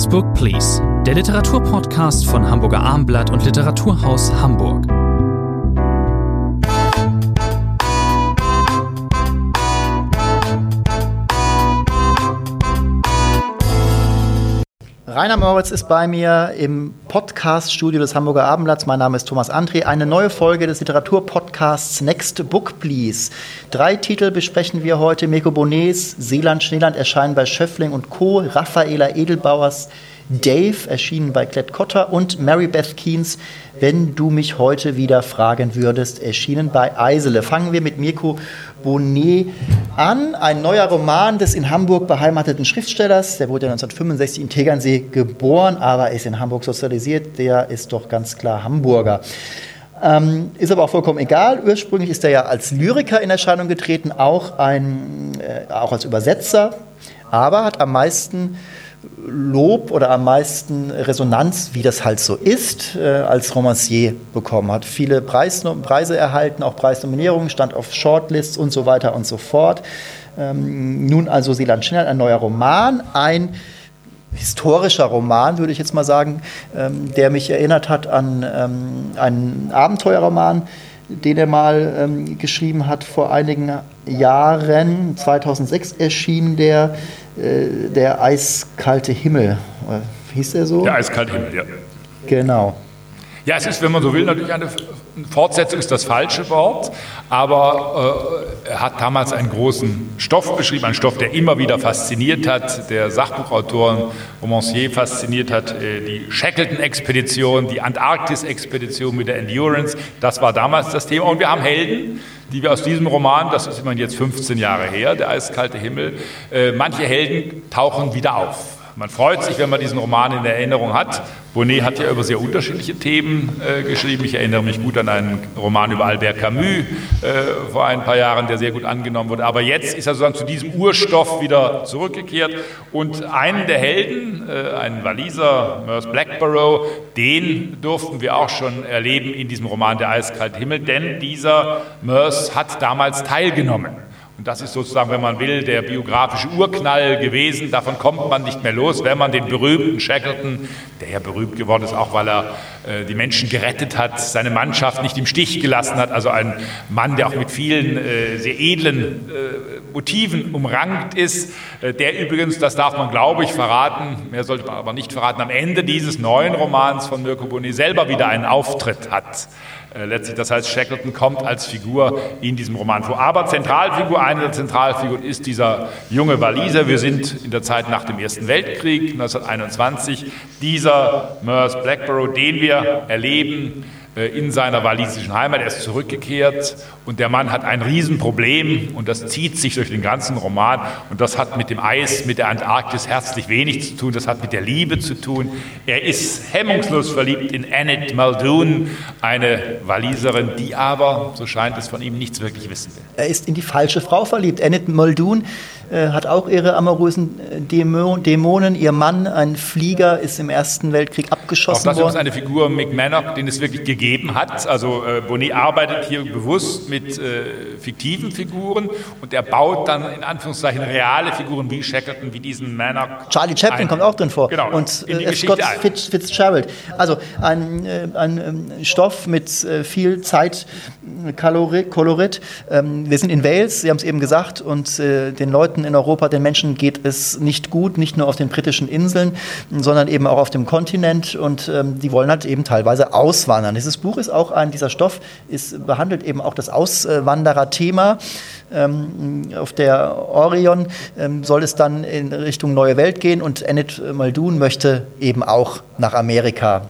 Next Book Please, der Literaturpodcast von Hamburger Armblatt und Literaturhaus Hamburg. Rainer Moritz ist bei mir im Podcast-Studio des Hamburger Abendblatts. Mein Name ist Thomas André. Eine neue Folge des Literaturpodcasts Next Book Please. Drei Titel besprechen wir heute. Mirko Bonets Seeland, Schneeland erscheinen bei Schöffling und Co. Raffaela Edelbauers Dave, erschienen bei Klett Cotta und Mary Beth Keens, Wenn du mich heute wieder fragen würdest, erschienen bei Eisele. Fangen wir mit Mirko Bonnet an. Ein neuer Roman des in Hamburg beheimateten Schriftstellers. Der wurde 1965 in Tegernsee geboren, aber ist in Hamburg sozialisiert. Der ist doch ganz klar Hamburger. Ähm, ist aber auch vollkommen egal. Ursprünglich ist er ja als Lyriker in Erscheinung getreten, auch, ein, äh, auch als Übersetzer, aber hat am meisten Lob oder am meisten Resonanz, wie das halt so ist, äh, als Romancier bekommen hat. Viele Preis, Preise erhalten, auch Preisnominierungen, stand auf Shortlists und so weiter und so fort. Ähm, nun also Silan Schnell, ein neuer Roman, ein historischer Roman, würde ich jetzt mal sagen, ähm, der mich erinnert hat an ähm, einen Abenteuerroman, den er mal ähm, geschrieben hat vor einigen Jahren. 2006 erschien der der eiskalte Himmel. Äh, hieß der so? Der eiskalte Himmel, ja. Genau. Ja, es ist, wenn man so will, natürlich eine Fortsetzung ist das falsche Wort, aber äh, er hat damals einen großen Stoff beschrieben, einen Stoff, der immer wieder fasziniert hat, der Sachbuchautoren, Romancier fasziniert hat, äh, die Shackleton-Expedition, die Antarktis-Expedition mit der Endurance, das war damals das Thema. Und wir haben Helden, die wir aus diesem Roman, das ist immerhin jetzt 15 Jahre her, der eiskalte Himmel, äh, manche Helden tauchen wieder auf. Man freut sich, wenn man diesen Roman in Erinnerung hat. Bonnet hat ja über sehr unterschiedliche Themen äh, geschrieben. Ich erinnere mich gut an einen Roman über Albert Camus äh, vor ein paar Jahren, der sehr gut angenommen wurde. Aber jetzt ist er sozusagen zu diesem Urstoff wieder zurückgekehrt. Und einen der Helden, äh, einen Waliser, Merce Blackborough, den durften wir auch schon erleben in diesem Roman Der eiskalte Himmel, denn dieser Merce hat damals teilgenommen. Und das ist sozusagen, wenn man will, der biografische Urknall gewesen. Davon kommt man nicht mehr los, wenn man den berühmten Shackleton, der ja berühmt geworden ist, auch weil er äh, die Menschen gerettet hat, seine Mannschaft nicht im Stich gelassen hat. Also ein Mann, der auch mit vielen äh, sehr edlen äh, Motiven umrankt ist. Äh, der übrigens, das darf man glaube ich verraten, mehr sollte man aber nicht verraten, am Ende dieses neuen Romans von Mirko Boni selber wieder einen Auftritt hat. Äh, letztlich, das heißt, Shackleton kommt als Figur in diesem Roman vor. Aber Zentralfigur, eine der Zentralfiguren ist dieser junge Waliser. Wir sind in der Zeit nach dem Ersten Weltkrieg, 1921. Dieser Merce Blackborough, den wir erleben, in seiner walisischen Heimat. Er ist zurückgekehrt und der Mann hat ein Riesenproblem und das zieht sich durch den ganzen Roman und das hat mit dem Eis, mit der Antarktis herzlich wenig zu tun, das hat mit der Liebe zu tun. Er ist hemmungslos verliebt in Annette Muldoon, eine Waliserin, die aber, so scheint es von ihm, nichts wirklich wissen will. Er ist in die falsche Frau verliebt. Annette Muldoon äh, hat auch ihre amorösen äh, Dämonen. Ihr Mann, ein Flieger, ist im Ersten Weltkrieg abgeschossen worden. Auch das ist eine Figur, McMannock, den es wirklich gegeben hat. Also äh, Bonnet arbeitet hier bewusst mit äh, fiktiven Figuren und er baut dann in Anführungszeichen reale Figuren wie Shackleton, wie diesen Mannock. Charlie Chaplin ein. kommt auch drin vor. Genau. Und äh, Scott Fitz, Fitzgerald. Also ein, äh, ein ähm, Stoff mit viel Zeitkolorit. Ähm, wir sind in Wales, Sie haben es eben gesagt, und den Leuten Leuten in Europa, den Menschen geht es nicht gut, nicht nur auf den britischen Inseln, sondern eben auch auf dem Kontinent und ähm, die wollen halt eben teilweise auswandern. Dieses Buch ist auch ein, dieser Stoff ist, behandelt eben auch das Auswanderer-Thema. Ähm, auf der Orion ähm, soll es dann in Richtung Neue Welt gehen und Enid Muldoon möchte eben auch nach Amerika.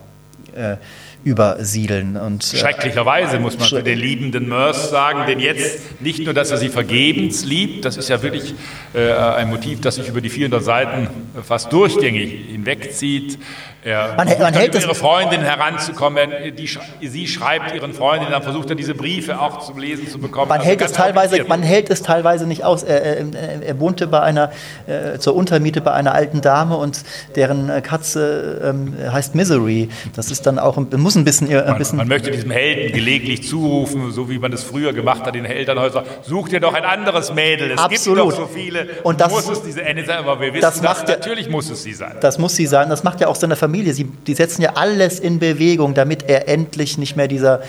Äh, übersiedeln. Und, äh, Schrecklicherweise muss man für den liebenden Mörs sagen, denn jetzt nicht nur, dass er sie vergebens liebt, das ist ja wirklich äh, ein Motiv, das sich über die 400 Seiten fast durchgängig hinwegzieht. Er man, man hält ihre Freundin heranzukommen. Die, sie schreibt ihren Freundinnen, dann versucht er diese Briefe auch zu lesen zu bekommen. Man, also hält, es teilweise, man hält es teilweise nicht aus. Er, er, er wohnte bei einer, äh, zur Untermiete bei einer alten Dame und deren äh, Katze ähm, heißt Misery. Das ist dann auch, muss ein bisschen, ein bisschen man, man, möchte diesem Helden gelegentlich zurufen, so wie man es früher gemacht hat in Elternhäusern. Such dir doch ein anderes Mädel. Es Absolut. gibt doch so viele. Und das muss es diese Ende sein, aber wir wissen, das macht dass, natürlich muss es sie sein. Das muss sie sein. Das macht ja auch seine Familie Familie. Sie, die setzen ja alles in Bewegung, damit er endlich nicht mehr dieser,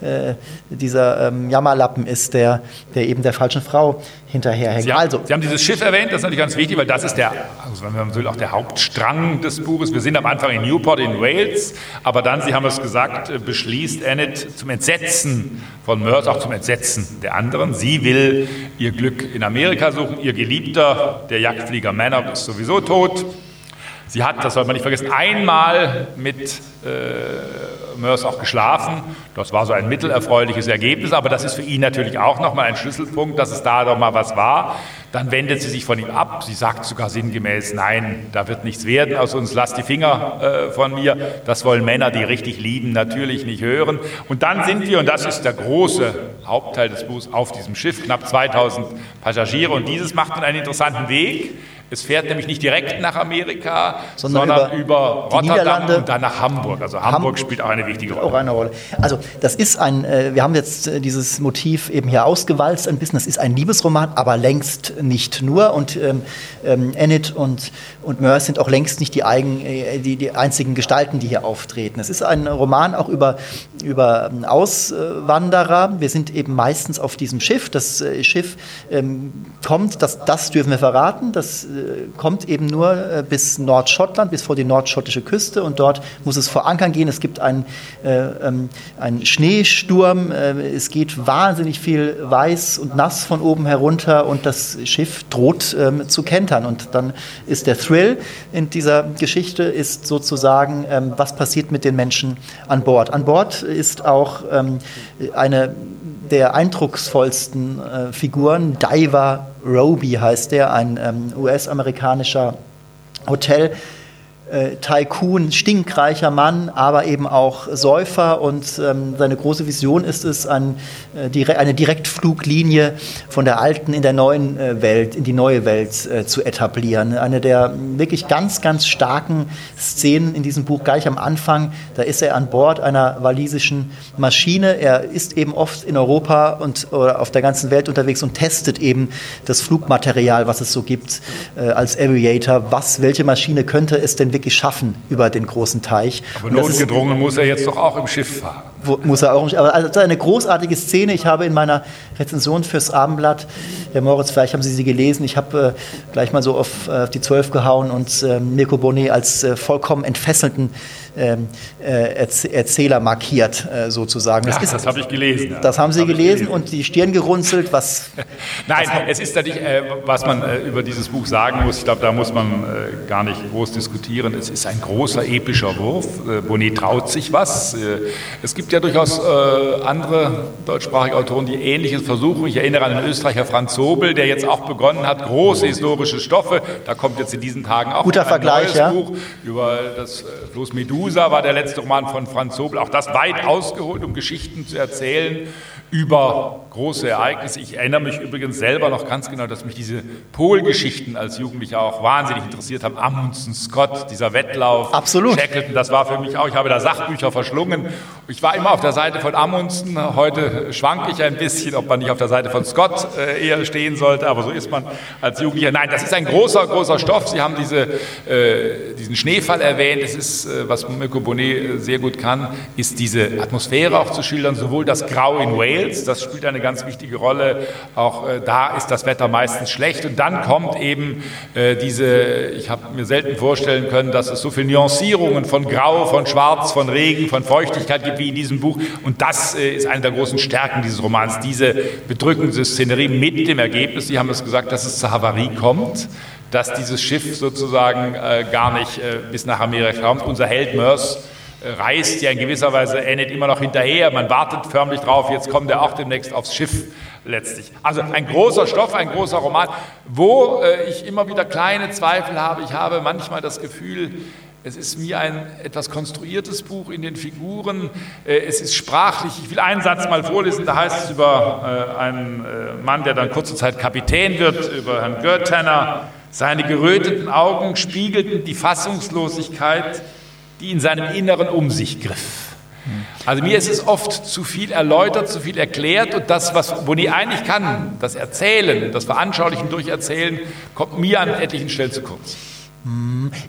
äh, dieser ähm, Jammerlappen ist, der, der eben der falschen Frau hinterherhängt. Sie haben, also, Sie haben dieses Schiff erwähnt, das ist natürlich ganz wichtig, weil das ist der, also wenn man will, auch der Hauptstrang des Buches. Wir sind am Anfang in Newport in Wales, aber dann, Sie haben es gesagt, äh, beschließt Enid zum Entsetzen von Mörs, auch zum Entsetzen der anderen. Sie will ihr Glück in Amerika suchen. Ihr Geliebter, der Jagdflieger Manor, ist sowieso tot. Sie hat, das soll man nicht vergessen, einmal mit äh, Mörs auch geschlafen. Das war so ein mittelerfreuliches Ergebnis, aber das ist für ihn natürlich auch nochmal ein Schlüsselpunkt, dass es da doch mal was war. Dann wendet sie sich von ihm ab. Sie sagt sogar sinngemäß, nein, da wird nichts werden aus uns, lass die Finger äh, von mir. Das wollen Männer, die richtig lieben, natürlich nicht hören. Und dann sind wir, und das ist der große Hauptteil des Buchs, auf diesem Schiff, knapp 2000 Passagiere. Und dieses macht dann einen interessanten Weg es fährt nämlich nicht direkt nach Amerika, sondern, sondern über, über Rotterdam und dann nach Hamburg. Also Hamburg Ham spielt auch eine wichtige Rolle. Auch eine Rolle. Also das ist ein, äh, wir haben jetzt äh, dieses Motiv eben hier ausgewalzt ein bisschen. Das ist ein Liebesroman, aber längst nicht nur. Und ähm, ähm, Enid und, und Mörs sind auch längst nicht die, eigen, äh, die, die einzigen Gestalten, die hier auftreten. Es ist ein Roman auch über, über ähm, Auswanderer. Wir sind eben meistens auf diesem Schiff. Das Schiff ähm, kommt, das, das dürfen wir verraten, das kommt eben nur äh, bis Nordschottland, bis vor die nordschottische Küste und dort muss es vor Ankern gehen. Es gibt einen, äh, ähm, einen Schneesturm, äh, es geht wahnsinnig viel weiß und nass von oben herunter und das Schiff droht ähm, zu kentern. Und dann ist der Thrill in dieser Geschichte ist sozusagen, ähm, was passiert mit den Menschen an Bord. An Bord ist auch eine der eindrucksvollsten äh, Figuren, Diver Roby heißt der, ein ähm, US-amerikanischer Hotel. Äh, Tycoon, stinkreicher Mann, aber eben auch Säufer und ähm, seine große Vision ist es, ein, äh, dire eine Direktfluglinie von der alten in der neuen äh, Welt, in die neue Welt äh, zu etablieren. Eine der wirklich ganz, ganz starken Szenen in diesem Buch gleich am Anfang, da ist er an Bord einer walisischen Maschine. Er ist eben oft in Europa und oder auf der ganzen Welt unterwegs und testet eben das Flugmaterial, was es so gibt äh, als Aviator. Was, welche Maschine könnte es denn wirklich schaffen über den großen Teich. Aber notgedrungen muss er jetzt doch auch im Schiff fahren. Wo, muss er auch im Schiff. Aber also eine großartige Szene. Ich habe in meiner Rezension fürs Abendblatt, Herr Moritz, vielleicht haben Sie sie gelesen, ich habe äh, gleich mal so auf, äh, die Zwölf gehauen und äh, Mirko Bonnet als äh, vollkommen entfesselnden ähm, äh, Erzähler markiert, äh, sozusagen. Das, ja, das habe ich gelesen. Das haben Sie gelesen, gelesen, und die Stirn gerunzelt. Was, Nein, was es ist natürlich, äh, was man äh, über dieses Buch sagen muss, ich glaube, da muss man gar nicht groß diskutieren. Es ist ein großer epischer Wurf. Bonnet traut sich was. es gibt ja durchaus andere deutschsprachige Autoren, die Ähnliches versuchen. Ich erinnere an den Österreicher Franz Sobel, der jetzt auch begonnen hat, große historische Stoffe. Da kommt jetzt in diesen Tagen auch Guter ein Vergleich, neues ja? Buch über das Floß Medusa Medusa war der letzte Roman von Franz Sobel. Auch das weit ausgeholt, um Geschichten zu erzählen über große Ereignisse. Ich erinnere mich übrigens selber noch ganz genau, dass mich diese Polgeschichten als Jugendlicher auch wahnsinnig interessiert haben. Amundsen, Scott, dieser Wettlauf. Absolut. Shackleton, das war für mich auch. Ich habe da Sachbücher verschlungen. Ich war immer auf der Seite von Amundsen. Heute schwanke ich ein bisschen, ob man nicht auf der Seite von Scott äh, eher stehen sollte. Aber so ist man als Jugendlicher. Nein, das ist ein großer, großer Stoff. Sie haben diese, äh, diesen Schneefall erwähnt. Es ist, äh, was Mirko Bonnet äh, sehr gut kann, ist diese Atmosphäre auch zu schildern. Sowohl das Grau in Wales, das spielt eine ganz wichtige Rolle. Auch äh, da ist das Wetter meistens schlecht. Und dann kommt eben äh, diese, ich habe mir selten vorstellen können, dass es so viele Nuancierungen von Grau, von Schwarz, von Regen, von Feuchtigkeit gibt wie in diesem Buch. Und das ist eine der großen Stärken dieses Romans, diese bedrückende Szenerie mit dem Ergebnis, Sie haben es gesagt, dass es zur Havarie kommt dass dieses Schiff sozusagen äh, gar nicht äh, bis nach Amerika kommt. Unser Held Mörs reist ja in gewisser Weise Enid immer noch hinterher. Man wartet förmlich drauf, jetzt kommt er auch demnächst aufs Schiff letztlich. Also ein großer Stoff, ein großer Roman, wo äh, ich immer wieder kleine Zweifel habe. Ich habe manchmal das Gefühl, Es ist wie ein etwas konstruiertes Buch in den Figuren. Äh, es ist sprachlich. Ich will einen Satz mal vorlesen. Da heißt es über äh, einen äh, Mann, der dann kurze Zeit Kapitän wird, über Herrn Görtenner. Seine geröteten Augen spiegelten die Fassungslosigkeit, die in seinem Inneren um sich griff. Also mir ist es oft zu viel erläutert, zu viel erklärt und das, was Bonnet eigentlich kann, das Erzählen, das Veranschaulichen durch Erzählen, kommt mir an etlichen Stellen zu kurz.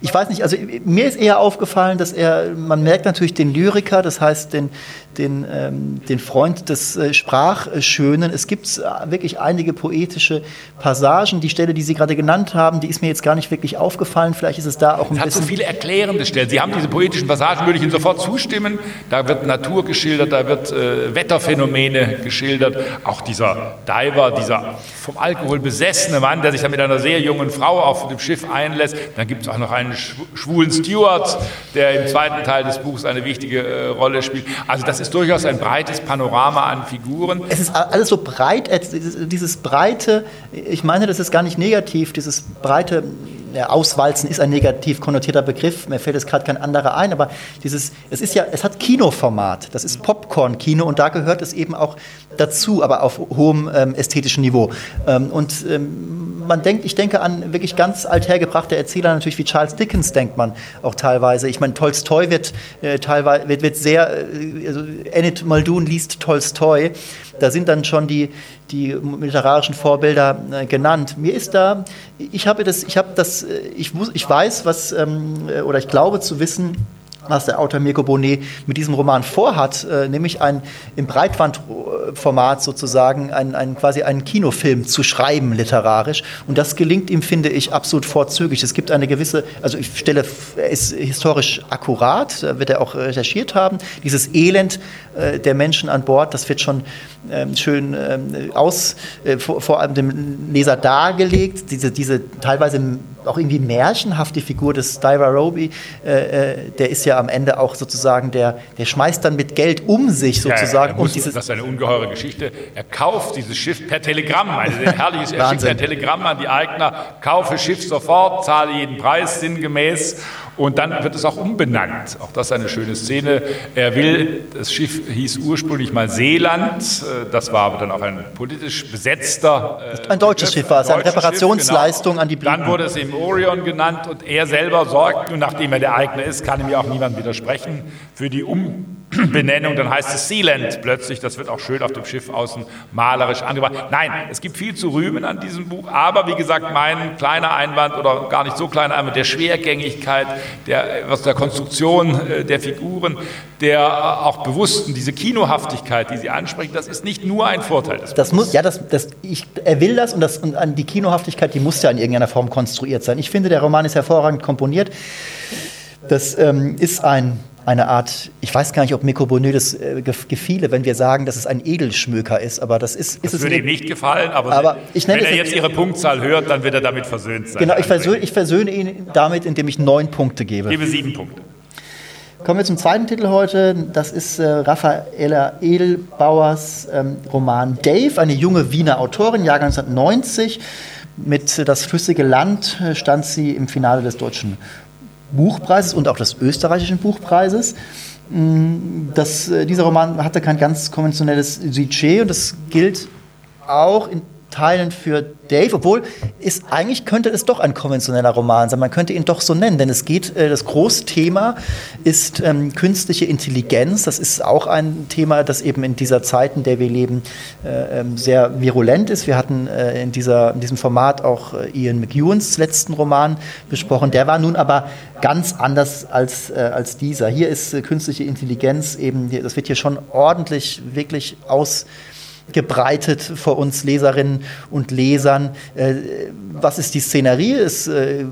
Ich weiß nicht, also mir ist eher aufgefallen, dass er, man merkt natürlich den Lyriker, das heißt den, den, ähm, den Freund des äh, Sprachschönen. Es gibt äh, wirklich einige poetische Passagen. Die Stelle, die Sie gerade genannt haben, die ist mir jetzt gar nicht wirklich aufgefallen. Vielleicht ist es da auch ein es bisschen. hat so viele erklärende Stellen. Sie haben diese poetischen Passagen, würde ich Ihnen sofort zustimmen. Da wird Natur geschildert, da wird äh, Wetterphänomen geschildert. Auch dieser Diver, dieser vom Alkohol besessene Mann, der sich dann mit einer sehr jungen Frau auf dem Schiff einlässt. Dann gibt es auch noch einen schwulen Steward, der im zweiten Teil des Buchs eine wichtige äh, Rolle spielt. Also das ist durchaus ein breites Panorama an Figuren. Es ist alles so breit, äh, dieses breite, ich meine, das ist gar nicht negativ, dieses breite ja, Auswalzen ist ein negativ konnotierter Begriff, mir fällt jetzt gerade kein anderer ein, aber dieses, es ist ja, es hat Kinoformat, das ist Popcorn-Kino und da gehört es eben auch dazu, aber auf hohem ähm, ästhetischen Niveau. Ähm, und ähm, man denkt, ich denke an wirklich ganz althergebrachte Erzähler, natürlich wie Charles Dickens denkt man auch teilweise. Ich meine, Tolstoi wird äh, teilweise wird, wird sehr, äh, also Enid Muldoon liest Tolstoi. Da sind dann schon die, die literarischen Vorbilder äh, genannt. Mir ist da, ich habe das, ich habe das, äh, ich, ich weiß, was, ähm, äh, oder ich glaube zu wissen, was der Autor Mirko Bonet mit diesem Roman vorhat, äh, nämlich ein im Breitbandformat sozusagen ein, ein, quasi einen Kinofilm zu schreiben literarisch und das gelingt ihm finde ich absolut vorzüglich. Es gibt eine gewisse, also ich stelle, er ist historisch akkurat, wird er auch recherchiert haben. Dieses Elend äh, der Menschen an Bord, das wird schon ähm, schön ähm, aus äh, vor, vor allem dem Leser dargelegt. Diese, diese teilweise auch irgendwie märchenhafte Figur des Diver Roby, äh, äh, der ist ja am Ende auch sozusagen, der, der schmeißt dann mit Geld um sich sozusagen. Ja, muss, dieses das ist eine ungeheure Geschichte. Er kauft dieses Schiff per Telegramm, ein herrliches, er schickt per Telegramm an die Eigner, kaufe Schiff sofort, zahle jeden Preis sinngemäß und dann wird es auch umbenannt. Auch das ist eine schöne Szene. Er will, das Schiff hieß ursprünglich mal Seeland, äh, das war aber dann auch ein politisch besetzter. Äh, ein deutsches Schiff war es, eine Reparationsleistung genau. an die Briten. Dann wurde es eben Orion genannt und er selber sorgt, nun nachdem er der Eigner ist, kann ihm ja auch niemand widersprechen, für die Umbenennung, dann heißt es Sealand plötzlich, das wird auch schön auf dem Schiff außen malerisch angebracht. Nein, es gibt viel zu rühmen an diesem Buch, aber wie gesagt, mein kleiner Einwand oder gar nicht so kleiner Einwand der Schwergängigkeit, der, was der Konstruktion äh, der Figuren, der auch bewussten, diese Kinohaftigkeit, die Sie ansprechen, das ist nicht nur ein Vorteil. das muss, ja, das, das, ich, er will das und, das und an die Kinohaftigkeit, die muss ja in irgendeiner Form konstruiert sein. Ich finde, der Roman ist hervorragend komponiert. Das ähm, ist ein eine Art, ich weiß gar nicht, ob Mirko Bonnet das äh, gefiele, wenn wir sagen, dass es ein Edelschmöker ist, aber das ist, ist das es würde ihm nicht gefallen, aber, aber ich wenn er jetzt Ihre Punktzahl hört, dann wird er damit versöhnt sein. Genau, ich versöhne, ich versöhne ihn damit, indem ich neun Punkte gebe. Ich gebe sieben Punkte. Kommen wir zum zweiten Titel heute. Das ist äh, Raffaella Edelbauers ähm, Roman Dave, eine junge Wiener Autorin, Jahrgang 1990. Mit äh, Das flüssige Land äh, stand sie im Finale des deutschen Buchpreises und auch des österreichischen Buchpreises. Mm, das, äh, dieser Roman hatte kein ganz konventionelles Sujet und das gilt auch in Teilen für Dave, obwohl ist, eigentlich könnte es doch ein konventioneller Roman sein. Man könnte ihn doch so nennen, denn es geht, äh, das Großthema ist ähm, künstliche Intelligenz. Das ist auch ein Thema, das eben in dieser Zeit, in der wir leben, äh, ähm, sehr virulent ist. Wir hatten äh, in, dieser, in diesem Format auch äh, Ian McEwans letzten Roman besprochen. Der war nun aber ganz anders als, äh, als dieser. Hier ist äh, künstliche Intelligenz eben, das wird hier schon ordentlich, wirklich aus gebreitet vor uns Leserinnen und Lesern. Äh, was ist die Szenerie? Es äh,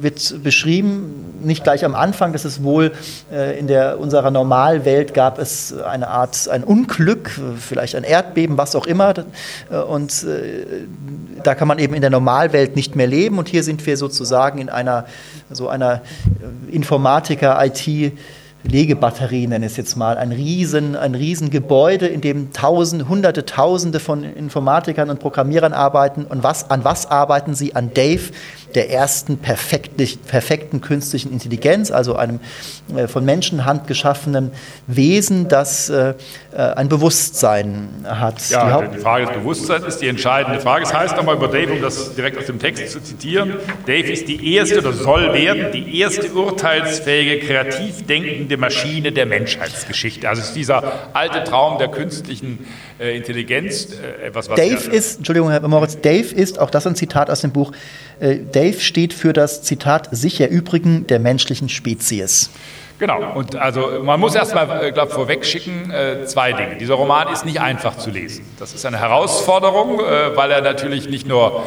wird beschrieben, nicht gleich am Anfang, dass es wohl äh, in der, unserer Normalwelt gab es eine Art, ein Unglück, vielleicht ein Erdbeben, was auch immer. Und da kann man eben in der Normalwelt nicht mehr leben. Und hier sind wir sozusagen in einer, so einer Informatiker-IT- Legebatterie, nenne ich es jetzt mal, ein riesen, ein riesen Gebäude, in dem tausend, hunderte, tausende von Informatikern und Programmierern arbeiten. Und was, an was arbeiten sie? An Dave, der ersten perfekten künstlichen Intelligenz, also einem äh, von Menschenhand geschaffenen Wesen, das äh, äh, ein Bewusstsein hat. Ja, die, die Frage des Bewusstseins ist die entscheidende Frage. Es heißt nochmal über Dave, um das direkt aus dem Text zu zitieren, Dave ist die erste oder soll werden die erste urteilsfähige, kreativ denkende Maschine der Menschheitsgeschichte. Also es ist dieser alte Traum der künstlichen äh, Intelligenz. Äh, etwas, was Dave ist, Entschuldigung, Herr Moritz, Dave ist, auch das ein Zitat aus dem Buch, äh, Dave steht für das Zitat sich erübrigen der menschlichen Spezies. Genau, und also man muss erstmal, äh, glaube vorweg schicken, äh, zwei Dinge. Dieser Roman ist nicht einfach zu lesen. Das ist eine Herausforderung, äh, weil er natürlich nicht nur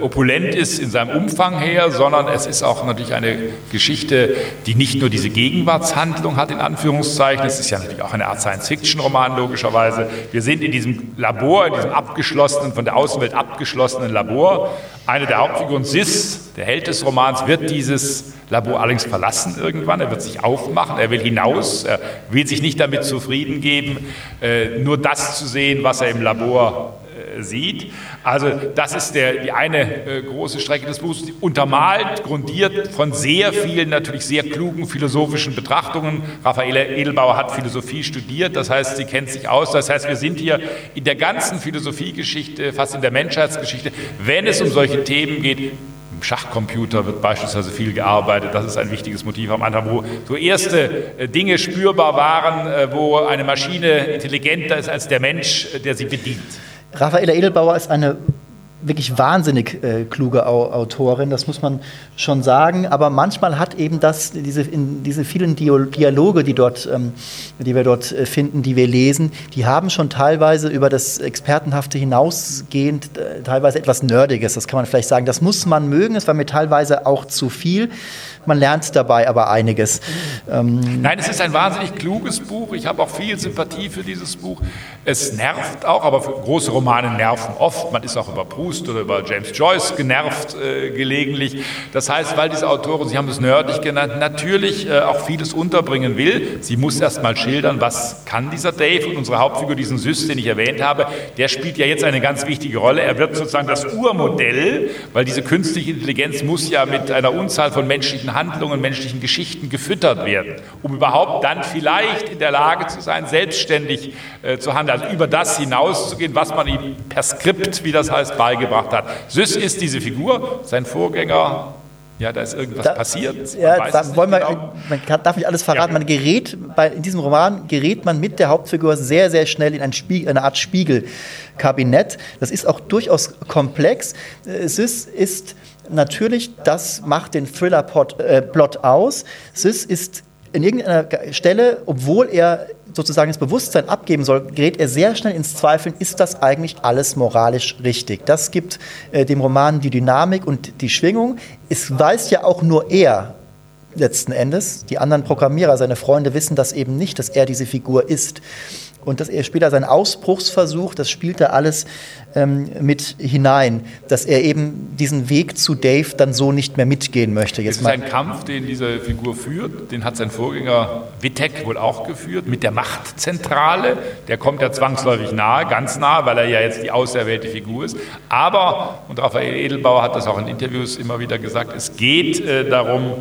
opulent ist in seinem Umfang her, sondern es ist auch natürlich eine Geschichte, die nicht nur diese Gegenwartshandlung hat, in Anführungszeichen. Es ist ja natürlich auch eine Art Science-Fiction-Roman, logischerweise. Wir sind in diesem Labor, in diesem abgeschlossenen, von der Außenwelt abgeschlossenen Labor. Eine der Hauptfiguren, Sis, der Held des Romans, wird dieses Labor allerdings verlassen irgendwann. Er wird sich aufmachen, er will hinaus, er will sich nicht damit zufrieden geben, äh, nur das zu sehen, was er im Labor äh, sieht. Also das ist der, die eine äh, große Strecke des Buches, untermalt, grundiert von sehr vielen, natürlich sehr klugen philosophischen Betrachtungen. Raffaele Edelbauer hat Philosophie studiert, das heißt, sie kennt sich aus. Das heißt, wir sind hier in der ganzen Philosophiegeschichte, fast in der Menschheitsgeschichte, wenn es um solche Themen geht, im Schachcomputer wird beispielsweise viel gearbeitet. Das ist ein wichtiges Motiv am Anfang, wo so erste äh, Dinge spürbar waren, äh, wo eine Maschine intelligenter ist als der Mensch, äh, der sie bedient. Raffaella Edelbauer ist eine wirklich wahnsinnig äh, kluge Autorin, das muss man schon sagen. Aber manchmal hat eben das, diese, diese vielen Dialoge, die, dort, ähm, die wir dort äh, finden, die wir lesen, die haben schon teilweise über das Expertenhafte hinausgehend äh, teilweise etwas Nerdiges, das kann man vielleicht sagen. Das muss man mögen, es war mir teilweise auch zu viel. Man lernt dabei aber einiges. Ähm Nein, es ist ein wahnsinnig kluges Buch. Ich habe auch viel Sympathie für dieses Buch. Es nervt auch, aber große Romane nerven oft. Man ist auch über Proust oder über James Joyce genervt äh, gelegentlich. Das heißt, weil diese Autorin, Sie haben es nerdig genannt, natürlich äh, auch vieles unterbringen will. Sie muss erst mal schildern, was kann dieser Dave und unsere Hauptfigur, diesen Süß, den ich erwähnt habe, der spielt ja jetzt eine ganz wichtige Rolle. Er wird sozusagen das Urmodell, weil diese künstliche Intelligenz muss ja mit einer Unzahl von menschlichen Handlungen, menschlichen Geschichten gefüttert werden, um überhaupt dann vielleicht in der Lage zu sein, selbstständig äh, zu handeln, also über das hinauszugehen, was man ihm per Skript, wie das heißt, beigebracht hat. Süß ist diese Figur, sein Vorgänger ja, da ist irgendwas da, passiert. Ja, da wollen wir, genau. man kann, darf nicht alles verraten. Ja. Man gerät bei, in diesem Roman gerät man mit der Hauptfigur sehr, sehr schnell in ein Spiegel, eine Art Spiegelkabinett. Das ist auch durchaus komplex. Es ist, ist natürlich, das macht den Thriller-Plot äh, aus. Sis ist in irgendeiner Stelle, obwohl er sozusagen das Bewusstsein abgeben soll, gerät er sehr schnell ins Zweifeln, ist das eigentlich alles moralisch richtig? Das gibt äh, dem Roman die Dynamik und die Schwingung. Es weiß ja auch nur er letzten Endes. Die anderen Programmierer, seine Freunde wissen das eben nicht, dass er diese Figur ist und dass er später seinen Ausbruchsversuch, das spielt da alles ähm, mit hinein, dass er eben diesen Weg zu Dave dann so nicht mehr mitgehen möchte. Jetzt es ist ein Kampf, den diese Figur führt, den hat sein Vorgänger Wittek wohl auch geführt, mit der Machtzentrale. Der kommt ja zwangsläufig nahe, ganz nahe, weil er ja jetzt die auserwählte Figur ist. Aber, und Raphael Edelbauer hat das auch in Interviews immer wieder gesagt, es geht äh, darum,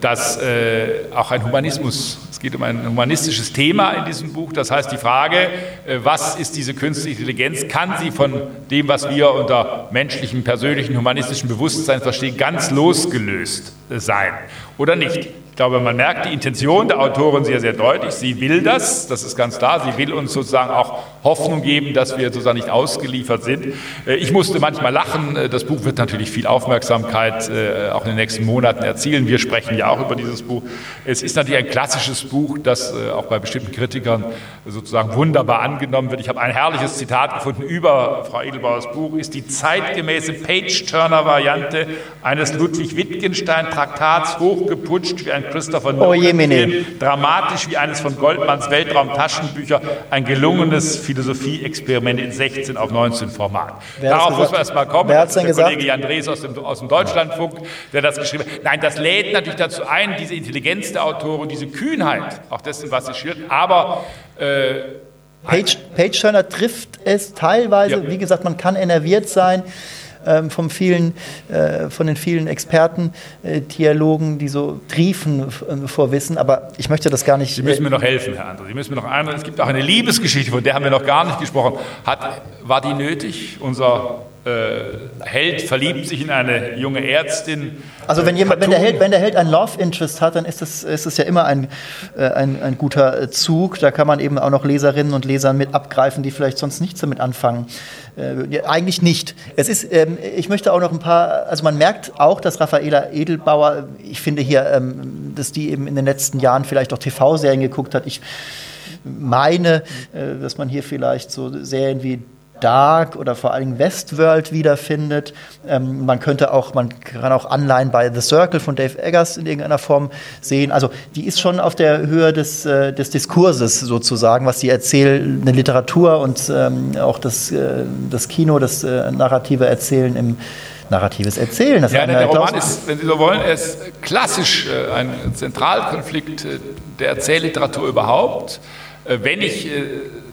dass äh, auch ein Humanismus, es geht um ein humanistisches Thema in diesem Buch, das heißt die Frage, äh, was ist diese künstliche Intelligenz, kann sie von dem, was wir unter menschlichem, persönlichen, humanistischen Bewusstsein verstehen, ganz losgelöst sein oder nicht? Ich glaube, man merkt die Intention der Autorin sehr, sehr deutlich. Sie will das, das ist ganz klar. Sie will uns sozusagen auch Hoffnung geben, dass wir sozusagen nicht ausgeliefert sind. Äh, ich musste manchmal lachen. Äh, das Buch wird natürlich viel Aufmerksamkeit äh, auch in den nächsten Monaten erzielen. Wir sprechen ja auch über dieses Buch. Es ist natürlich ein klassisches Buch, das auch bei bestimmten Kritikern sozusagen wunderbar angenommen wird. Ich habe ein herrliches Zitat gefunden über Frau Edelbauers Buch, ist die zeitgemäße Page-Turner-Variante eines Ludwig Wittgenstein-Traktats hochgeputscht wie ein ein Christopher Oh Nolan. Film, dramatisch wie eines von Goldmanns Weltraumtaschenbücher, ein gelungenes Philosophie-Experiment in 16 auf 19 Format. Wer Darauf muss man erst mal kommen. Wer hat's denn der gesagt? Kollege Jan Drees aus dem, aus dem Deutschlandfunk, der das geschrieben hat. Nein, das lädt natürlich dazu ein, diese Intelligenz der Autoren, diese Kühnheit, auch dessen, was sie schildert, aber Page, Page Turner trifft es teilweise. Ja. Wie gesagt, man kann enerviert sein vom vielen, äh, von den vielen Experten-Dialogen, die so triefen äh, vor Wissen. Aber ich möchte das gar nicht. Sie müssen mir noch helfen, Herr André. Sie müssen mir noch ein, es gibt auch eine Liebesgeschichte, von der haben wir noch gar nicht gesprochen. Hat, war die nötig? Unser äh, Held verliebt sich in eine junge Ärztin. Also wenn, jemand, wenn, der. Held, wenn der Held ein Love Interest hat, dann ist es ist ja immer ein, äh, ein, ein guter äh, Zug. Da kann man eben auch noch Leserinnen und Lesern mit abgreifen, die vielleicht sonst nichts damit anfangen. Äh, eigentlich nicht. Es ist, ähm, ich möchte auch noch ein paar, also man merkt auch, dass Raffaela Edelbauer, ich finde hier, ähm, dass die eben in den letzten Jahren vielleicht auch TV-Serien geguckt hat. Ich meine, äh, dass man hier vielleicht so Serien wie Dark oder vor Dingen Westworld wiederfindet. Ähm, man könnte auch, man kann auch Anleihen bei The Circle von Dave Eggers in irgendeiner Form sehen. Also die ist schon auf der Höhe des, äh, des Diskurses sozusagen, was die erzählende Literatur und ähm, auch das, äh, das Kino, das äh, narrative Erzählen im narratives Erzählen. Das Ja, der, Roman ist, wenn Sie so wollen, er ist klassisch äh, ein Zentralkonflikt äh, der Erzählliteratur überhaupt. Äh, Wenn ich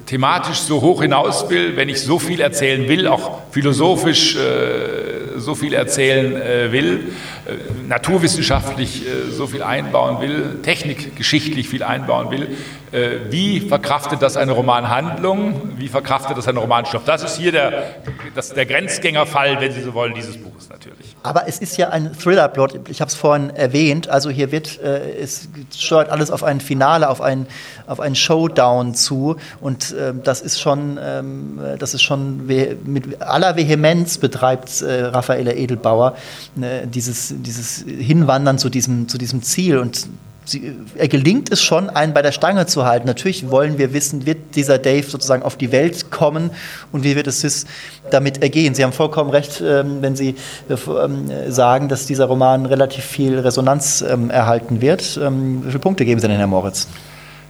thematisch so hoch hinaus will, wenn ich so viel erzählen will, auch philosophisch äh, so viel erzählen äh, will, äh, naturwissenschaftlich äh, so viel einbauen will, technikgeschichtlich viel einbauen will, äh, wie verkraftet das eine Romanhandlung, wie verkraftet das ein Romanstoff? Das ist hier der, das, der Grenzgängerfall, wenn Sie so wollen, dieses Buches natürlich. Aber es ist ja ein Thriller-Plot. Ich habe es vorhin erwähnt. Also hier wird äh, es steuert alles auf ein Finale, auf ein auf einen Showdown zu. Und das ist schon ähm, das ist schon mit aller Vehemenz betreibt äh, Raffaella Edelbauer äh, dieses dieses Hinwandern zu diesem zu diesem Ziel und Sie, er gelingt es schon, einen bei der Stange zu halten. Natürlich wollen wir wissen, wird dieser Dave sozusagen auf die Welt kommen und wie wird es Sis damit ergehen. Sie haben vollkommen recht, ähm, wenn Sie äh, ähm, sagen, dass dieser Roman relativ viel Resonanz ähm, erhalten wird. Ähm, wie viele Punkte geben Sie denn, Herr Moritz?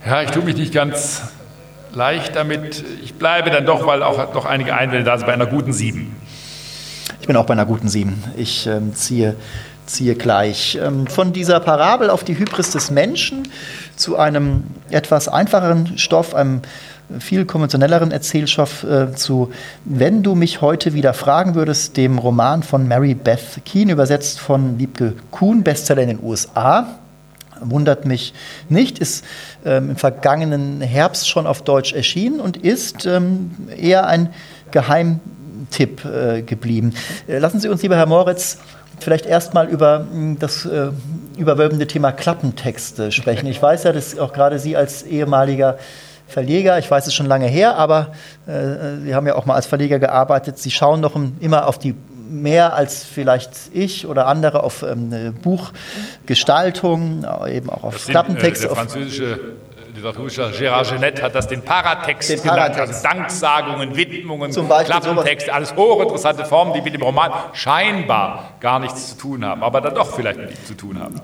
Ja, ich tue mich nicht ganz leicht damit. Ich bleibe dann doch, weil auch noch einige Einwände da sind, bei einer guten Sieben. Ich bin auch bei einer guten Sieben. Ich ähm, ziehe, ziehe gleich. Ähm, von dieser Parabel auf die Hybris des Menschen zu einem etwas einfacheren Stoff, einem viel konventionelleren Erzählstoff äh, zu Wenn du mich heute wieder fragen würdest, dem Roman von Mary Beth Keane, übersetzt von Liebke Kuhn, Bestseller in den USA. Wundert mich nicht, ist ähm, im vergangenen Herbst schon auf Deutsch erschienen und ist ähm, eher ein Geheimtipp äh, geblieben. Äh, lassen Sie uns, lieber Herr Moritz, vielleicht erstmal über mh, das äh, überwölbende Thema Klappentexte sprechen. Ich weiß ja, dass auch gerade Sie als ehemaliger Verleger, ich weiß es schon lange her, aber äh, Sie haben ja auch mal als Verleger gearbeitet. Sie schauen doch immer auf die mehr als vielleicht ich oder andere auf ähm, Buchgestaltung, äh, eben auch auf Das sind, Klappentexte. Äh, der auf französische Literaturwissenschaftler Gérard Genet hat das den Paratext Den genannt, Paratext. also Danksagungen, Widmungen, Zum Beispiel Klappentexte, alles hochinteressante Formen, die mit dem Roman scheinbar gar nichts zu tun haben, aber dann doch vielleicht mit ihm zu tun haben.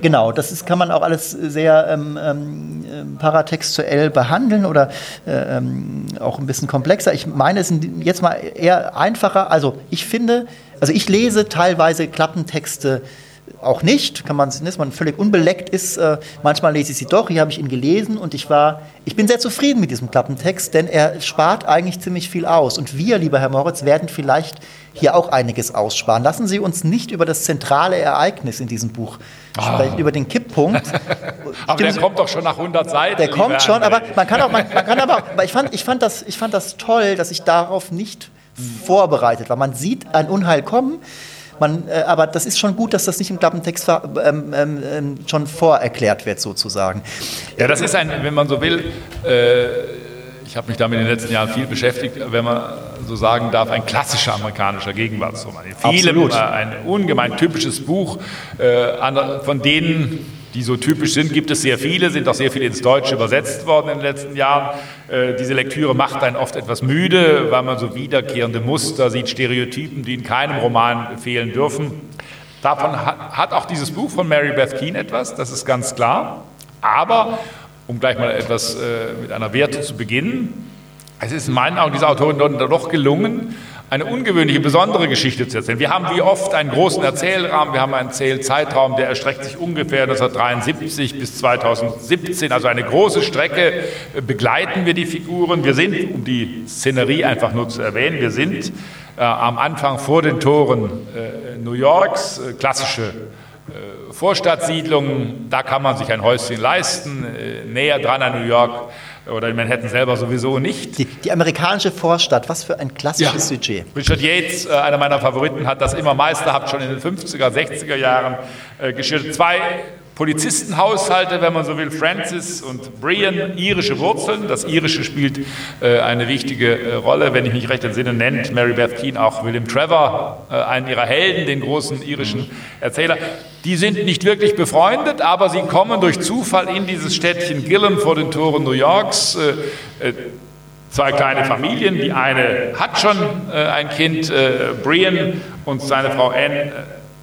Genau, das ist, kann man auch alles sehr ähm, ähm, ähm, paratextuell behandeln oder äh, ähm, auch ein bisschen komplexer. Ich meine, es sind jetzt mal eher einfacher. Also ich finde, also ich lese teilweise Klappentexte auch nicht, kann man, dass man völlig unbeleckt ist. Äh, manchmal lese ich sie doch. Hier habe ich ihn gelesen und ich war, ich bin sehr zufrieden mit diesem Klappentext, denn er spart eigentlich ziemlich viel aus. Und wir, lieber Herr Moritz, werden vielleicht hier auch einiges aussparen. Lassen Sie uns nicht über das zentrale Ereignis in diesem Buch sprechen, über den Kipppunkt. Aber der Sie- kommt doch schon nach 100 Seiten. der kommt schon, aber man kann auch, man, man kann aber, aber ich fand, ich fand das, ich fand das toll, dass ich darauf nicht vorbereitet war. Man sieht ein Unheil kommen, man, äh, aber das ist schon gut, dass das nicht im Klappentext ähm, ähm, ähm, schon vorerklärt wird sozusagen. Ja, das ist ein, wenn man so will, äh, ich habe mich damit in den letzten Jahren viel beschäftigt, wenn man so sagen darf, ein klassischer amerikanischer Gegenwartsroman. In vielem Absolut. ein ungemein typisches Buch, äh, von denen, die so typisch sind, gibt es sehr viele, sind auch sehr viele ins Deutsche übersetzt worden in den letzten Jahren. Äh, diese Lektüre macht einen oft etwas müde, weil man so wiederkehrende Muster sieht, Stereotypen, die in keinem Roman fehlen dürfen. Davon hat auch dieses Buch von Mary Beth Keane etwas, das ist ganz klar. Aber, um gleich mal etwas äh, mit einer Werte zu beginnen, es ist in meinen Augen dieser Autorin doch gelungen, eine ungewöhnliche, besondere Geschichte zu erzählen. Wir haben wie oft einen großen Erzählrahmen, wir haben einen Erzählzeitraum, der erstreckt sich ungefähr 1973 bis 2017, also eine große Strecke begleiten wir die Figuren. Wir sind, um die Szenerie einfach nur zu erwähnen, wir sind äh, am Anfang vor den Toren äh, New Yorks, äh, klassische Vorstadtsiedlungen, da kann man sich ein Häuschen leisten, äh, näher dran an New York oder in Manhattan selber sowieso nicht. Die, die amerikanische Vorstadt, was für ein klassisches ja. Sujet. Richard Yates, äh, einer meiner Favoriten, hat das immer meisterhaft schon in den 50er, 60er Jahren äh, geschildert. Zwei Polizistenhaushalte, wenn man so will, Francis und Brian, irische Wurzeln. Das Irische spielt äh, eine wichtige äh, Rolle. Wenn ich mich recht entsinne, nennt Mary Beth Keane auch William Trevor, äh, einen ihrer Helden, den großen irischen Erzähler. Die sind nicht wirklich befreundet, aber sie kommen durch Zufall in dieses Städtchen Gillen vor den Toren New Yorks. Äh, äh, zwei kleine Familien. Die eine hat schon äh, ein Kind, Brian, und seine Frau Anne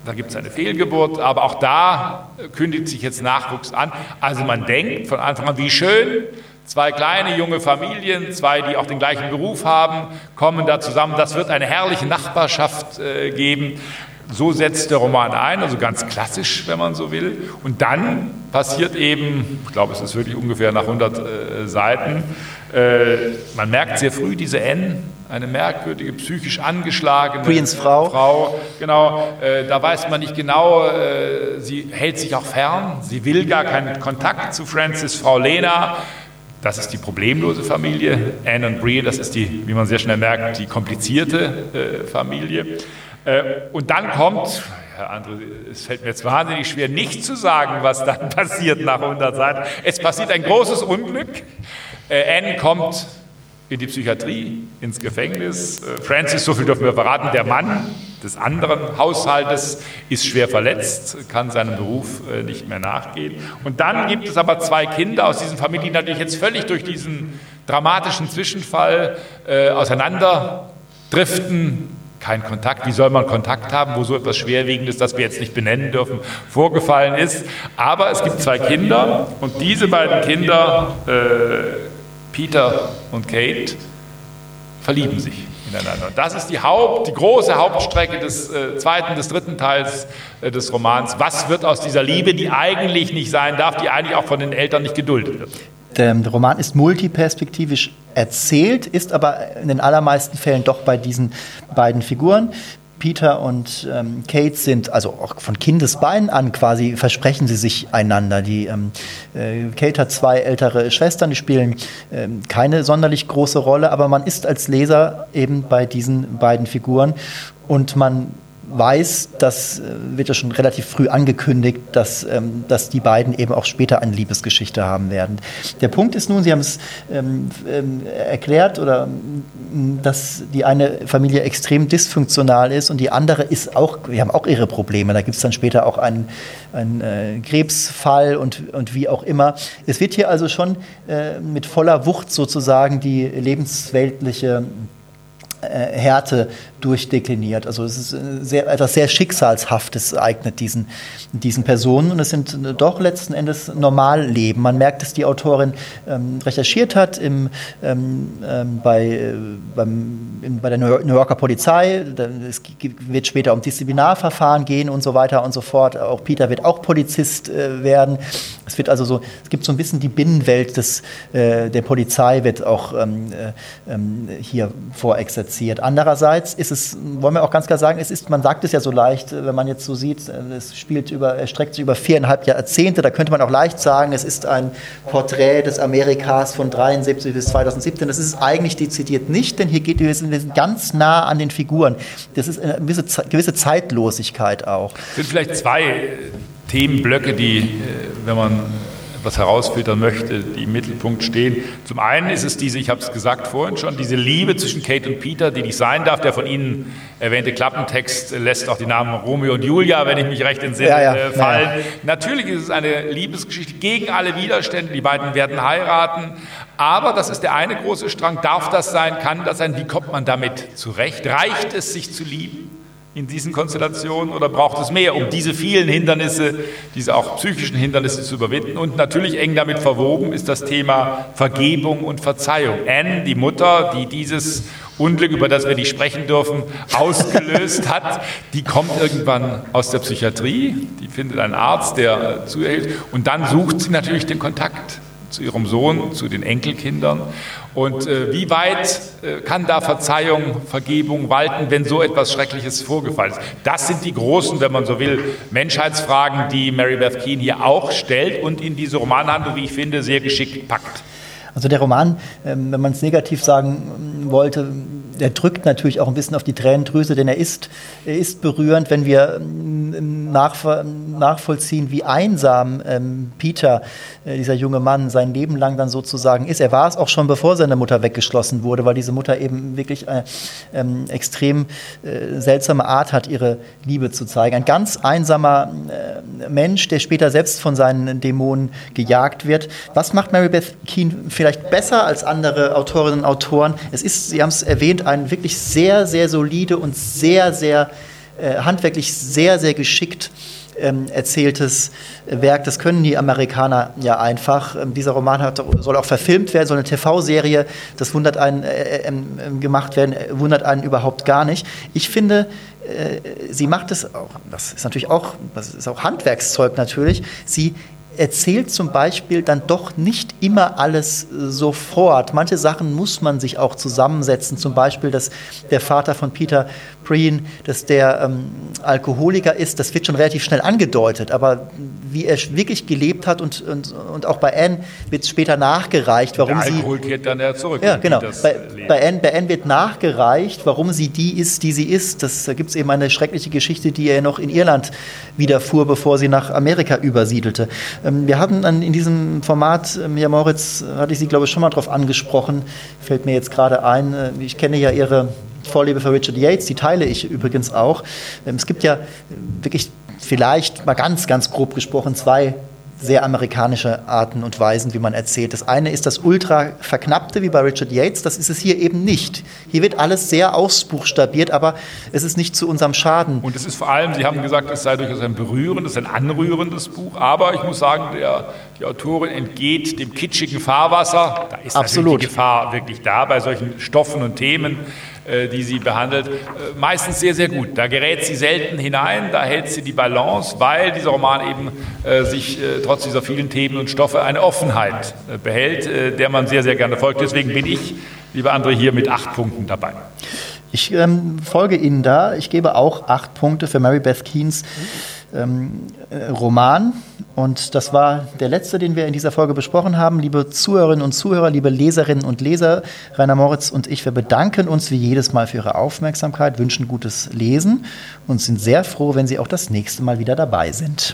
da gibt es eine Fehlgeburt, aber auch da kündigt sich jetzt Nachwuchs an. Also man denkt von Anfang an, wie schön, zwei kleine junge Familien, zwei, die auch den gleichen Beruf haben, kommen da zusammen. Das wird eine herrliche Nachbarschaft äh, geben. So setzt der Roman ein, also ganz klassisch, wenn man so will. Und dann passiert eben, ich glaube, es ist wirklich ungefähr nach 100 äh, Seiten, äh, man merkt sehr früh diese N, eine merkwürdige, psychisch angeschlagene Brians Frau. Frau. Genau, äh, da weiß man nicht genau, äh, sie hält sich auch fern, sie will gar keinen Kontakt zu Francis, Frau Lena. Das ist die problemlose Familie. Anne und Brian, das ist die, wie man sehr schnell merkt, die komplizierte äh, Familie. Äh, und dann kommt, Herr André, es fällt mir jetzt wahnsinnig schwer, nicht zu sagen, was dann passiert nach 100 Seiten. Es passiert ein großes Unglück. Äh, Anne kommt in die Psychiatrie, ins Gefängnis. Äh, Francis, so viel dürfen wir verraten, der Mann des anderen Haushaltes ist schwer verletzt, kann seinem Beruf äh, nicht mehr nachgehen. Und dann gibt es aber zwei Kinder aus diesen Familien, die natürlich jetzt völlig durch diesen dramatischen Zwischenfall äh, auseinanderdriften. Kein Kontakt. Wie soll man Kontakt haben, wo so etwas Schwerwiegendes, das wir jetzt nicht benennen dürfen, vorgefallen ist? Aber es gibt zwei Kinder und diese beiden Kinder äh, Peter und Kate verlieben sich ineinander. Das ist die, Haupt, die große Hauptstrecke des äh, zweiten, des dritten Teils äh, des Romans. Was wird aus dieser Liebe, die eigentlich nicht sein darf, die eigentlich auch von den Eltern nicht geduldet wird? Der Roman ist multiperspektivisch erzählt, ist aber in den allermeisten Fällen doch bei diesen beiden Figuren. Peter und ähm, Kate sind, also auch von Kindesbeinen an quasi, versprechen sie sich einander. Die, ähm, äh, Kate hat zwei ältere Schwestern, die spielen ähm, keine sonderlich große Rolle, aber man ist als Leser eben bei diesen beiden Figuren und man weiß, das äh, wird ja schon relativ früh angekündigt, dass, ähm, dass die beiden eben auch später eine Liebesgeschichte haben werden. Der Punkt ist nun, Sie haben es ähm, ähm, erklärt, oder, dass die eine Familie extrem dysfunktional ist und die andere ist auch, wir haben auch ihre Probleme. Da gibt es dann später auch einen, einen äh, Krebsfall und, und wie auch immer. Es wird hier also schon äh, mit voller Wucht sozusagen die lebensweltliche Härte durchdekliniert. Also es ist äh, sehr, etwas sehr Schicksalshaftes eignet diesen, diesen Personen und es sind doch letzten Endes Normalleben. Man merkt, dass die Autorin ähm, recherchiert hat im, ähm, ähm bei, äh, beim, in, bei der New Yorker Polizei. Es wird später um Disziplinarverfahren gehen und so weiter und so fort. Auch Peter wird auch Polizist äh, werden. Es wird also so, es gibt so ein bisschen die Binnenwelt des, äh, der Polizei wird auch ähm, äh, ähm hier vorexerziert. Andererseits ist es wollen wir auch ganz klar sagen, es ist, man sagt es ja so leicht, wenn man jetzt so sieht, es spielt über, es streckt sich über viereinhalb Jahrzehnte, da könnte man auch leicht sagen, es ist ein Porträt des Amerikas von 73 bis 2017. Das ist es eigentlich dezidiert nicht, denn hier geht wir sind, ganz nah an den Figuren. Das ist eine gewisse, gewisse Zeitlosigkeit auch. Es sind vielleicht zwei Themenblöcke, die, äh, wenn man was herausfiltern möchte, die im Mittelpunkt stehen. Zum einen ist es diese, ich habe es gesagt vorhin schon, diese Liebe zwischen Kate und Peter, die nicht sein darf. Der von Ihnen erwähnte Klappentext lässt auch die Namen Romeo und Julia, wenn ich mich recht entsinne, ja, ja, äh, fallen. Ja, Natürlich ist es eine Liebesgeschichte gegen alle Widerstände. Die beiden werden heiraten. Aber, das ist der eine große Strang, darf das sein, kann das sein, wie kommt man damit zurecht? Reicht es, sich zu lieben? In diesen Konstellationen oder braucht es mehr, um diese vielen Hindernisse, diese auch psychischen Hindernisse zu überwinden? Und natürlich eng damit verwoben ist das Thema Vergebung und Verzeihung. Anne, die Mutter, die dieses Unglück, über das wir nicht sprechen dürfen, ausgelöst hat, die kommt irgendwann aus der Psychiatrie, die findet einen Arzt, der zu ihr hilft und dann sucht sie natürlich den Kontakt zu ihrem Sohn, zu den Enkelkindern. Und äh, wie weit äh, kann da Verzeihung, Vergebung walten, wenn so etwas Schreckliches vorgefallen ist? Das sind die großen, wenn man so will, Menschheitsfragen, die Mary Beth Keane hier auch stellt und in diese Romanhandlung, wie ich finde, sehr geschickt packt. Also der Roman, ähm, wenn man es negativ sagen wollte, der drückt natürlich auch ein bisschen auf die Tränendrüse, denn er ist, er ist berührend, wenn wir ähm, nachvollziehen, wie einsam ähm, Peter, äh, dieser junge Mann, sein Leben lang dann sozusagen ist. Er war es auch schon, bevor seine Mutter weggeschlossen wurde, weil diese Mutter eben wirklich eine ähm, extrem äh, seltsame Art hat, ihre Liebe zu zeigen. Ein ganz einsamer äh, Mensch, der später selbst von seinen Dämonen gejagt wird. Was macht Mary Beth Keane vielleicht besser als andere Autorinnen und Autoren? Es ist, Sie haben es erwähnt, ein wirklich sehr, sehr solide und sehr, sehr äh, handwerklich sehr, sehr geschickt ähm, erzähltes Werk. Das können die Amerikaner ja einfach. Ähm, dieser Roman hat, soll auch verfilmt werden, soll eine TV-Serie, das wundert einen äh, äh, ähm, gemacht werden, äh, wundert einen überhaupt gar nicht. Ich finde, äh, sie macht es auch, das ist natürlich auch, das ist auch Handwerkszeug natürlich, sie erzählt zum Beispiel dann doch nicht immer alles äh, sofort. Manche Sachen muss man sich auch zusammensetzen. Zum Beispiel, dass der Vater von Peter Preen, dass der ähm, Alkoholiker ist, das wird schon relativ schnell angedeutet. Aber wie er wirklich gelebt hat und, und, und auch bei Anne wird es später nachgereicht, warum der Alkohol sie. kehrt dann ja zurück. Ja, genau. Bei, bei, Anne, bei Anne wird nachgereicht, warum sie die ist, die sie ist. Das, da gibt es eben eine schreckliche Geschichte, die er noch in Irland widerfuhr, bevor sie nach Amerika übersiedelte. Ähm, wir hatten in diesem Format, ähm, ja Moritz, hatte ich Sie, glaube ich, schon mal darauf angesprochen, fällt mir jetzt gerade ein. Äh, ich kenne ja Ihre Vorliebe für Richard Yates, die teile ich übrigens auch. Ähm, es gibt ja wirklich vielleicht mal ganz, ganz grob gesprochen zwei sehr amerikanische Arten und Weisen, wie man erzählt. Das eine ist das ultra verknappte, wie bei Richard Yates. Das ist es hier eben nicht. Hier wird alles sehr ausbuchstabiert, aber es ist nicht zu unserem Schaden. Und es ist vor allem, Sie haben gesagt, es sei durchaus ein berührendes, ein anrührendes Buch. Aber ich muss sagen, der, die Autorin entgeht dem kitschigen Fahrwasser. Da ist Absolut. die Gefahr wirklich da bei solchen Stoffen und Themen. Äh, die sie behandelt, äh, meistens sehr, sehr gut. Da gerät sie selten hinein, da hält sie die Balance, weil dieser Roman eben äh, sich trotz dieser vielen Themen und Stoffe eine Offenheit behält, der man sehr, sehr gerne folgt. Deswegen bin ich, lieber André, hier mit acht Punkten dabei. Ich ähm, folge Ihnen da. Ich gebe auch acht Punkte für Mary Beth Keens ähm, Roman. Und das war der letzte, den wir in dieser Folge besprochen haben. Liebe Zuhörerinnen und Zuhörer, liebe Leserinnen und Leser, Rainer Moritz und ich, wir bedanken uns wie jedes Mal für Ihre Aufmerksamkeit, wünschen gutes Lesen und sind sehr froh, wenn Sie auch das nächste Mal wieder dabei sind.